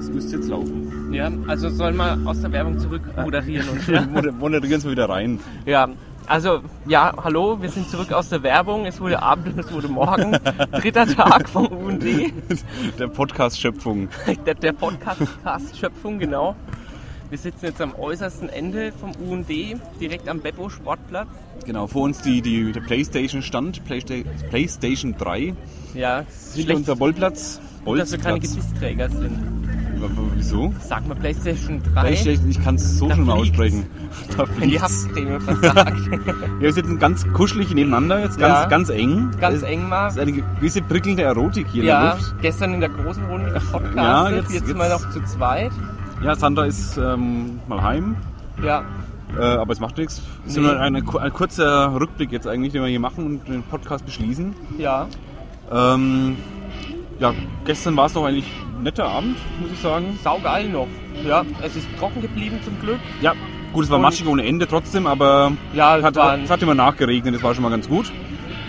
es müsste jetzt laufen. Ja, also sollen wir aus der Werbung zurück moderieren und ja. Moder- Moderieren wir wieder rein. ja. Also, ja, hallo, wir sind zurück aus der Werbung. Es wurde Abend und es wurde Morgen. Dritter Tag vom UND. Der Podcast-Schöpfung. Der, der Podcast-Schöpfung, genau. Wir sitzen jetzt am äußersten Ende vom UND, direkt am Beppo Sportplatz. Genau, vor uns die, die, der Playstation stand, Playsta Playstation 3. Ja, Hinter unser Bollplatz. dass wir keine. Gebissträger sind. Wieso? Sag mal PlayStation 3. Playstation, ich kann es so Da schon mal aussprechen. Da Wenn die fliegt's. Haftcreme versagt. Ja, wir sitzen ganz kuschelig nebeneinander, jetzt ganz, Ja. ganz eng. Ganz Es eng mal. ist eine gewisse prickelnde Erotik hier in der Ja, Luft. gestern in der großen Runde gepodcastet, Ja, jetzt, jetzt- mal jetzt- noch zu zweit. Ja, Sandra ist ähm, mal heim, Ja, äh, aber es macht nichts. Es ist Nee. nur ein, ein, kurzer Rückblick jetzt eigentlich, den wir hier machen und den Podcast beschließen. ja. Ähm, ja, gestern war es doch eigentlich netter Abend, muss ich sagen. Saugeil noch. Ja, es ist trocken geblieben zum Glück. Ja, gut, es war Und- matschig ohne Ende trotzdem, aber Ja, es hat, es hat immer nachgeregnet, das war schon mal ganz gut.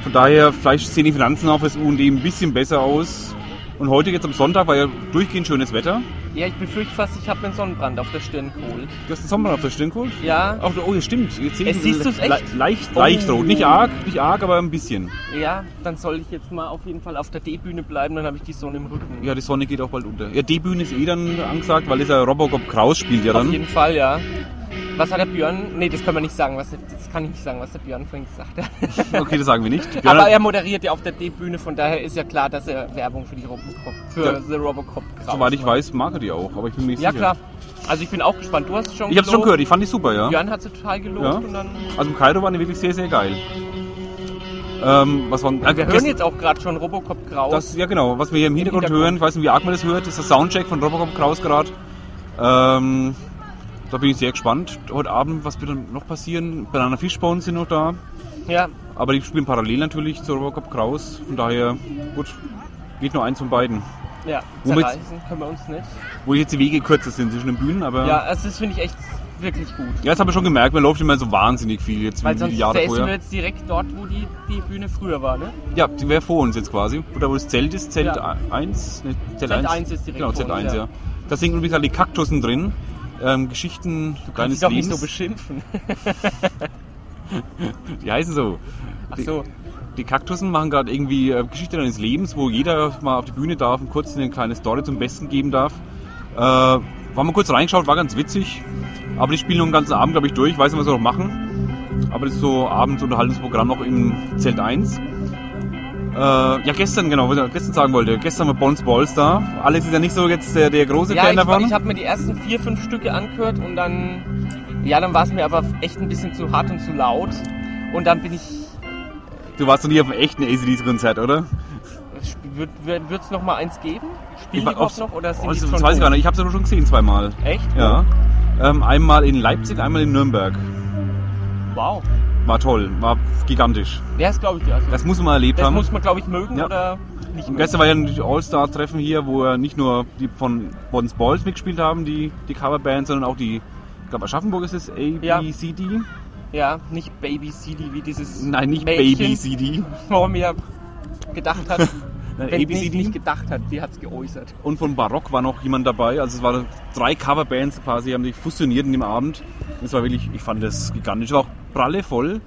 Von daher, vielleicht sehen die Finanzen auch fürs UND ein bisschen besser aus. Und heute jetzt am Sonntag war ja durchgehend schönes Wetter. Ja, ich befürchte fast, ich habe mir einen Sonnenbrand auf der Stirn geholt. Du hast den Sommer auf der Stirn geholt? Ja, Ach, oh, ja, stimmt. Jetzt sehe ich Es siehst du's echt? Le leicht, Oh. leicht rot. Nicht arg, nicht arg, aber ein bisschen. ja, dann soll ich jetzt mal auf jeden Fall auf der D-Bühne bleiben, dann habe ich die Sonne im Rücken. Ja, die Sonne geht auch bald unter. Ja, D-Bühne ist eh dann angesagt, weil dieser Robocop Kraus spielt ja Auf dann. jeden Fall, ja. Was hat der Björn? Nee, das können wir nicht sagen. Was, das kann ich nicht sagen, was der Björn vorhin gesagt hat. Okay, das sagen wir nicht. Aber er moderiert ja auf der D-Bühne, von daher ist ja klar, dass er Werbung für die Robocop, für Ja. The Robocop Kraus Soweit ich macht. weiß, mag er die auch, aber ich bin mir nicht Ja, sicher. klar. Also ich bin auch gespannt. Du hast es schon Ich hab's schon gehört, ich fand die super, ja. Björn hat sie total gelobt Ja. und dann. Also im Kairo waren die wirklich sehr, sehr geil. Ähm, was war, Wir hören jetzt auch gerade schon Robocop Kraus. das, ja genau, was wir hier im Hintergrund, Hintergrund. hören, ich weiß nicht, wie arg man das hört, ist der Soundcheck von Robocop Kraus gerade. Ähm, da bin ich sehr gespannt. Heute Abend, was wird dann noch passieren? Banana Fishbones sind noch da. ja, Aber die spielen parallel natürlich zu Robocop Kraus. Von daher, gut, geht nur eins von beiden. ja. Womit- können wir uns nicht. Wo jetzt die Wege kürzer sind zwischen den Bühnen, aber. Ja, also das finde ich echt wirklich gut. Ja, das habe ich schon gemerkt, man läuft immer so wahnsinnig viel jetzt Weil wie sonst die Jahre vorher. wir jetzt direkt dort, wo die, die Bühne früher war, ne? Ja, die wäre vor uns jetzt quasi. Da wo das Zelt ist, Zelt Ja. 1. Ne, Zelt, Zelt 1. eins ist direkt Genau, Zelt uns, 1, ja. ja. Da sind übrigens alle die Kaktussen drin. Ähm, Geschichten Kannst deines dich doch nicht Lebens. so beschimpfen. die heißen so. Ach Die, so, die Kaktussen machen gerade irgendwie äh, Geschichte deines Lebens, wo jeder mal auf die Bühne darf und kurz eine kleine Story zum Besten geben darf. Äh, war mal kurz reingeschaut, war ganz witzig. Aber die spielen nur den ganzen Abend, glaube ich, durch. Ich weiß nicht, was sie noch machen. Aber das ist so Abendunterhaltungsprogramm noch im Zelt 1. Äh, ja, gestern, genau, was ich gestern sagen wollte. Gestern war Bones Balls da. Alex ist ja nicht so jetzt der, der große ja, Fan ich, davon. ich habe mir die ersten vier, fünf Stücke angehört und dann, ja, dann war es mir aber echt ein bisschen zu hart und zu laut. Und dann bin ich, du warst noch nie auf einem echten ACDC-Konzert, oder? wird es noch mal eins geben? Spielen die war- überhaupt noch oder sind Oh, die das schon weiß ich gar nicht. Ich habe sie nur schon gesehen zweimal. Echt? Ja. Ähm, einmal in Leipzig, einmal in Nürnberg. Wow. War toll, war gigantisch. Ja, das glaube ich dir. Also. Das muss man mal erlebt Das haben. muss man, glaube ich, mögen Ja. oder nicht Und mögen. gestern war ja ein All-Star-Treffen hier, wo ja nicht nur die von Bones Balls mitgespielt haben, die, die Coverband, sondern auch die, ich glaube Aschaffenburg ist es, ABCD. Ja, nicht Baby CD wie dieses Nein, nicht Mädchen Baby-CD. vor mir gedacht hat. Nein, Wenn nicht, ABCD. nicht gedacht hat, die hat es geäußert. Und von Barock war noch jemand dabei. Also es waren drei Coverbands quasi, haben sich fusioniert in dem Abend. Das war wirklich, ich fand das gigantisch. War auch pralle voll.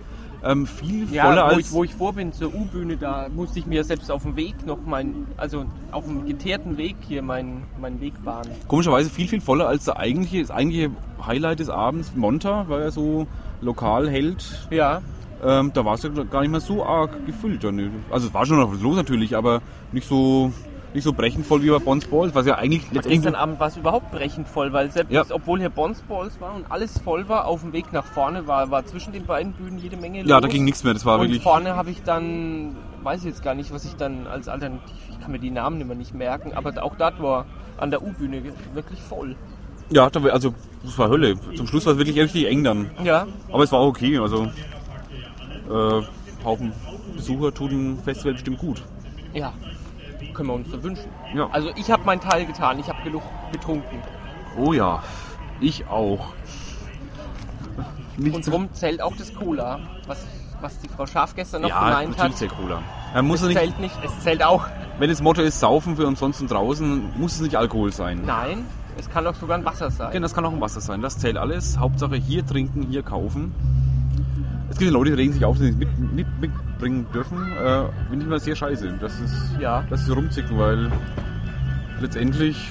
Ähm, viel voller Ja, wo als... ich, wo ich vor bin zur U-Bühne, da musste ich mir selbst auf dem Weg noch mein, also auf dem geteerten Weg hier meinen mein Weg bahnen. Komischerweise viel, viel voller als der eigentliche, das eigentliche Highlight des Abends. Monta war ja so Lokalheld. Ja, Ähm, da war es ja gar nicht mehr so arg gefüllt. Also es war schon noch was los natürlich, aber nicht so, nicht so brechend voll wie bei Bonds Balls, was ja eigentlich gestern letztendlich... Abend war es überhaupt brechend voll, weil selbst, Ja. obwohl hier Bonsballs war und alles voll war, auf dem Weg nach vorne war, war zwischen den beiden Bühnen jede Menge los. Ja, da ging nichts mehr. Das war Und wirklich... vorne habe ich dann, weiß ich jetzt gar nicht, was ich dann als Alternativ, ich kann mir die Namen immer nicht merken, aber auch dort war an der U-Bühne wirklich voll. Ja, also das war Hölle. Zum Schluss war es wirklich richtig eng dann. Ja, Aber es war auch okay. Also äh, Haufen Besucher tut ein Festival bestimmt gut. ja, können wir uns so wünschen. Ja. Also ich habe meinen Teil getan, ich habe genug getrunken. Oh ja, ich auch. Nicht Und drum zählt auch das Cola, was, was die Frau Scharf gestern noch ja, gemeint hat. sehr cooler. Man muss es nicht, zählt nicht, es zählt auch. wenn das Motto ist, saufen für ansonsten draußen, muss es nicht Alkohol sein. Nein, es kann auch sogar ein Wasser sein. Genau, das kann auch ein Wasser sein. Das zählt alles. Hauptsache hier trinken, hier kaufen. Es gibt ja Leute, die regen sich auf, dass sie es mit, mit, mitbringen dürfen. Äh, Finde ich mal sehr scheiße. Das ist, Ja. das ist rumzicken, weil letztendlich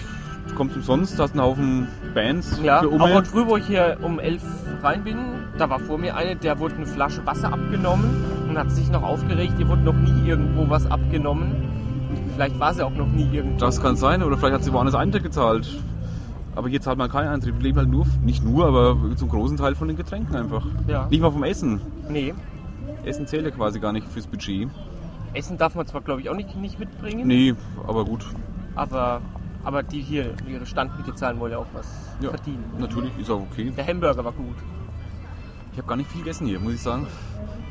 du kommst umsonst, hast einen Haufen Bands Ja, für auch heute früh, wo ich hier um 11 rein bin, da war vor mir eine, der wurde eine Flasche Wasser abgenommen und hat sich noch aufgeregt, ihr wurde noch nie irgendwo was abgenommen. Vielleicht war sie auch noch nie irgendwo. Das kann sein, oder vielleicht hat sie woanders Eintritt gezahlt. Aber hier zahlt man keinen Eintritt. Wir leben halt nur, nicht nur, aber zum großen Teil von den Getränken einfach. Ja. Nicht mal vom Essen. Nee. Essen zählt ja quasi gar nicht fürs Budget. Essen darf man zwar, glaube ich, auch nicht, nicht mitbringen, Nee, aber gut. aber, aber die hier ihre Standmiete zahlen wollen ja auch was Ja, verdienen. natürlich, ist auch okay. Der Hamburger war gut. Ich habe gar nicht viel gegessen hier, muss ich sagen.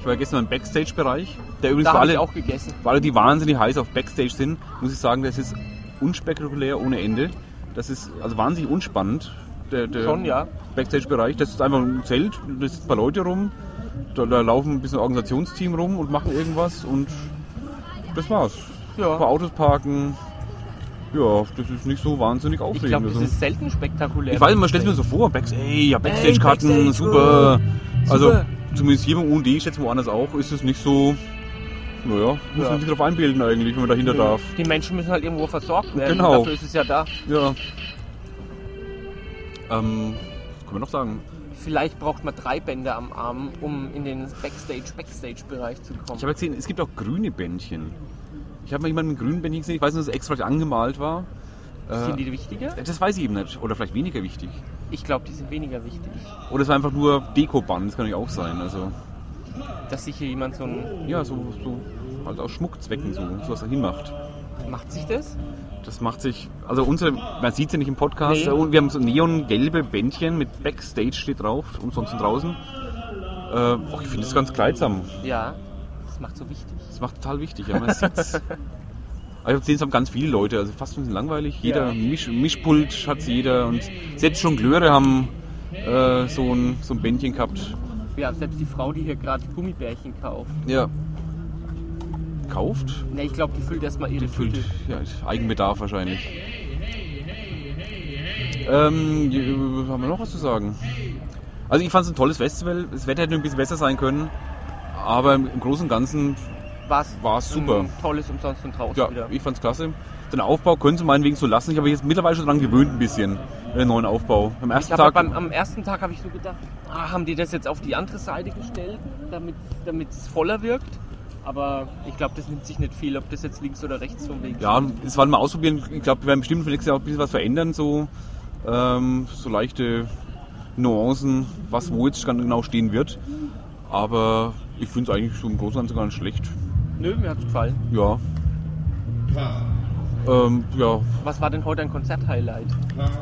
Ich war gestern im Backstage-Bereich, der übrigens Da für alle, auch gegessen. alle, die wahnsinnig heiß auf Backstage sind, muss ich sagen, das ist unspektakulär ohne Ende. Das ist also wahnsinnig unspannend. Der, der Schon, ja. Backstage-Bereich, das ist einfach ein Zelt, da sitzen ein paar Leute rum, da, da laufen ein bisschen Organisationsteam rum und machen irgendwas und das war's. Ja. Ein paar Autos parken. Ja, das ist nicht so wahnsinnig Ich aufregend. glaube, das also. ist selten spektakulär. Ich weiß, man stellt mir so vor, Backs ey, ja, Backstage-Karten, Backstage, super. oh, Also, super. zumindest hier beim UND, ich schätze woanders auch, ist es nicht so, naja, muss Ja. man sich drauf einbilden eigentlich, wenn man dahinter darf. Die Menschen müssen halt irgendwo versorgt werden. Genau. Dafür ist es ja da. Ja. Ähm, was kann man noch sagen? Vielleicht braucht man drei Bänder am Arm, um in den Backstage-Backstage-Bereich zu kommen. Ich habe gesehen, es gibt auch grüne Bändchen. Ich habe mal jemanden mit grünen Bändchen gesehen, ich weiß nicht, dass es extra angemalt war. Sind Äh, die wichtiger? das weiß ich eben nicht. Oder vielleicht weniger wichtig. Ich glaube, die sind weniger wichtig. Oder es war einfach nur Dekoband, das kann natürlich auch sein. Also, Dass sich hier jemand so ein. ja, so, so halt aus Schmuckzwecken so, so was da hinmacht. Macht sich das? Das macht sich, also unsere, man sieht es ja nicht im Podcast, Nee. und wir haben so neongelbe Bändchen mit Backstage steht drauf, umsonst draußen. Äh, oh, ich finde das ganz kleidsam. Ja. Das macht so wichtig. Das macht total wichtig, ja, man sieht's. Aber ich habe gesehen, es haben ganz viele Leute, also fast ein bisschen langweilig. Jeder Ja. Misch, Mischpult hat jeder und selbst Jongleure haben äh, so, ein, so ein Bändchen gehabt. Ja, selbst die Frau, die hier gerade Gummibärchen kauft. Ja. Kauft? Ne, ich glaube, die füllt erstmal ihre Füllt, Tüte. ja, Eigenbedarf wahrscheinlich. Ähm, j- haben wir noch was zu sagen? Also ich fand es ein tolles Festival. Das Wetter hätte ein bisschen besser sein können. Aber im Großen und Ganzen, War's, War's super. Tolles umsonst und draußen ja, wieder. ich fand es klasse. Den Aufbau können sie meinetwegen so lassen. Ich habe mich jetzt mittlerweile schon daran gewöhnt ein bisschen. Den neuen Aufbau. Am ersten Tag... beim, am ersten Tag habe ich so gedacht, ah, haben die das jetzt auf die andere Seite gestellt, damit es voller wirkt? Aber ich glaube, das nimmt sich nicht viel, ob das jetzt links oder rechts vom Weg Ja, das wollen wir ausprobieren. Ich glaube, wir werden bestimmt für nächstes Jahr auch ein bisschen was verändern. So, ähm, so leichte Nuancen, was wo jetzt ganz genau stehen wird. Aber ich finde es eigentlich so im Großen und Ganzen gar nicht schlecht. Nö, mir hat's gefallen. Ja. Ähm, ja, Was war denn heute ein Konzert-Highlight?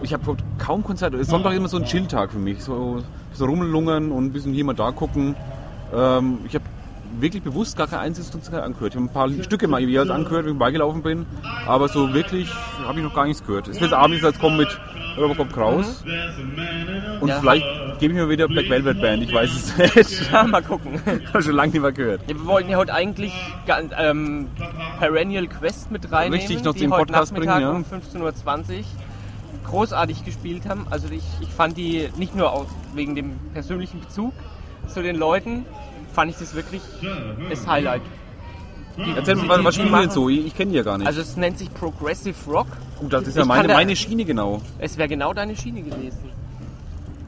ich habe kaum Konzerte. Sonntag ist immer so ein Chilltag für mich. So, so rumlungern und ein bisschen hier mal da gucken. Ähm, ich habe wirklich bewusst gar kein einziges Konzert angehört. Ich habe ein paar Stücke mal jeweils angehört, wenn ich beigelaufen bin. Aber so wirklich habe ich noch gar nichts gehört. Es wird abends jetzt kommen mit Robocop Kraus. Und Ja. vielleicht gebe ich mir wieder Black Velvet Band. Ich weiß es nicht. Ja, mal gucken. habe schon lange nicht mehr gehört. Ja, wir wollten ja heute eigentlich ähm, Perennial Quest mit reinnehmen, Richtig, noch die den heute Podcast Nachmittag bringen, ja. um 15.20 Uhr großartig gespielt haben. Also ich, ich fand die nicht nur auch wegen dem persönlichen Bezug zu den Leuten, fand ich das wirklich das Highlight. Die- Erzähl die- mal, was, spielen wir denn so? Ich, ich kenne die ja gar nicht. Also es nennt sich Progressive Rock. oh, das ist ja meine, meine Schiene genau. Es wäre genau deine Schiene gewesen.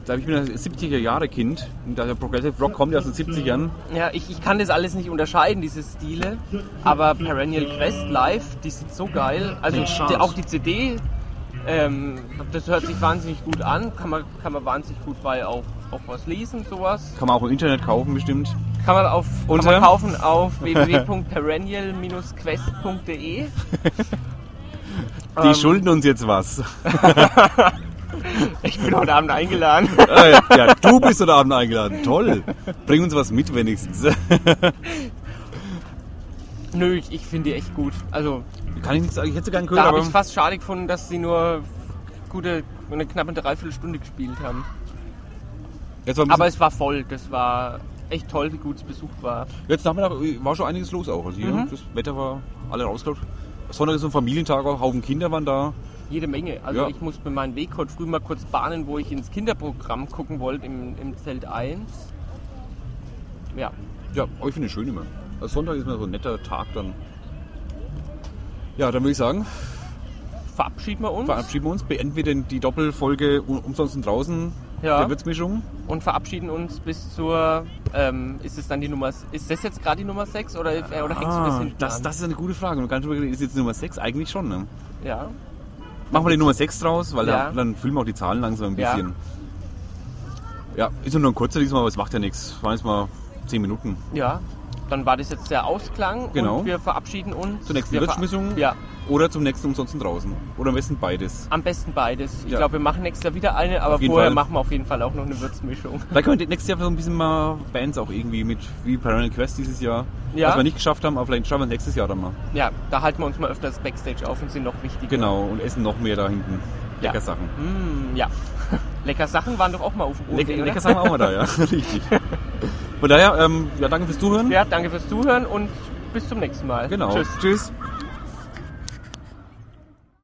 Da ich bin ein 70er Jahre Kind. Und der Progressive Rock kommt ja aus den 70ern. Ja, ich, ich kann das alles nicht unterscheiden, diese Stile. Aber Perennial Quest live, die sind so geil. Also die, auch die CD, ähm, das hört sich wahnsinnig gut an. Kann man, kann man wahnsinnig gut bei auch, auch was lesen, sowas. Kann man auch im Internet kaufen bestimmt. Kann man, auf, kann Unter? man kaufen auf www.perennial-quest.de. Die Ähm. schulden uns jetzt was. Ich bin heute Abend eingeladen. Ah, ja, ja, du bist heute Abend eingeladen. Toll. Bring uns was mit wenigstens. Nö, ich, ich finde die echt gut. Also Kann ich nichts sagen. Ich hätte sie gern da gehört, habe ich fast schade gefunden, dass sie nur gute, eine knappe Dreiviertelstunde gespielt haben. jetzt war ein Aber es war voll. Das war echt toll, wie gut es besucht war. Jetzt Nachmittag war schon einiges los auch. Also hier, Mhm. das Wetter war alle rausgeklappt. Sonntag ist so ein Familientag, auch Haufen Kinder waren da. Jede Menge. Also Ja. ich musste mir meinen Weg heute früh mal kurz bahnen, wo ich ins Kinderprogramm gucken wollte, im, im Zelt 1. Ja, Ja, aber ich finde es schön immer. Also Sonntag ist immer so ein netter Tag dann. Ja, dann würde ich sagen, verabschieden wir uns verabschieden wir uns, beenden wir denn die Doppelfolge um- umsonst und draußen Ja. der Würzmischung. und verabschieden uns bis zur, ähm, ist es dann die Nummer, ist das jetzt gerade die Nummer 6 oder, äh, oder hängst du das hinten das, an? das ist eine gute Frage. Und ist jetzt Nummer 6 eigentlich schon. Ne? ja, Machen wir die Nummer 6 draus, weil Ja. dann, dann füllen wir auch die Zahlen langsam ein Ja. bisschen. Ja, ist nur ein kurzer diesmal, aber es macht ja nichts. Waren jetzt mal 10 Minuten. ja. Dann war das jetzt der Ausklang Genau. und wir verabschieden uns. Zur nächsten wir ver- Würzmischung? Ja, Oder zum nächsten umsonst draußen. Oder am besten beides. am besten beides. Ich Ja. glaube, wir machen nächstes Jahr wieder eine, aber vorher Fall. machen wir auf jeden Fall auch noch eine Würzmischung. Vielleicht können wir nächstes Jahr so ein bisschen mal Bands auch irgendwie mit, wie Parallel Quest dieses Jahr. Ja. Was wir nicht geschafft haben, aber vielleicht schaffen wir es nächstes Jahr dann mal. Ja, da halten wir uns mal öfters Backstage auf und sind noch wichtiger. Genau, und essen noch mehr da hinten. Ja. Lecker Sachen. Mm, ja. Lecker Sachen waren doch auch mal auf dem Lecker, OMD, oder? lecker Sachen auch mal da, ja. Richtig. Von daher, ähm, ja, danke fürs Zuhören. Ja, danke fürs Zuhören und bis zum nächsten Mal. Genau. Tschüss. Tschüss.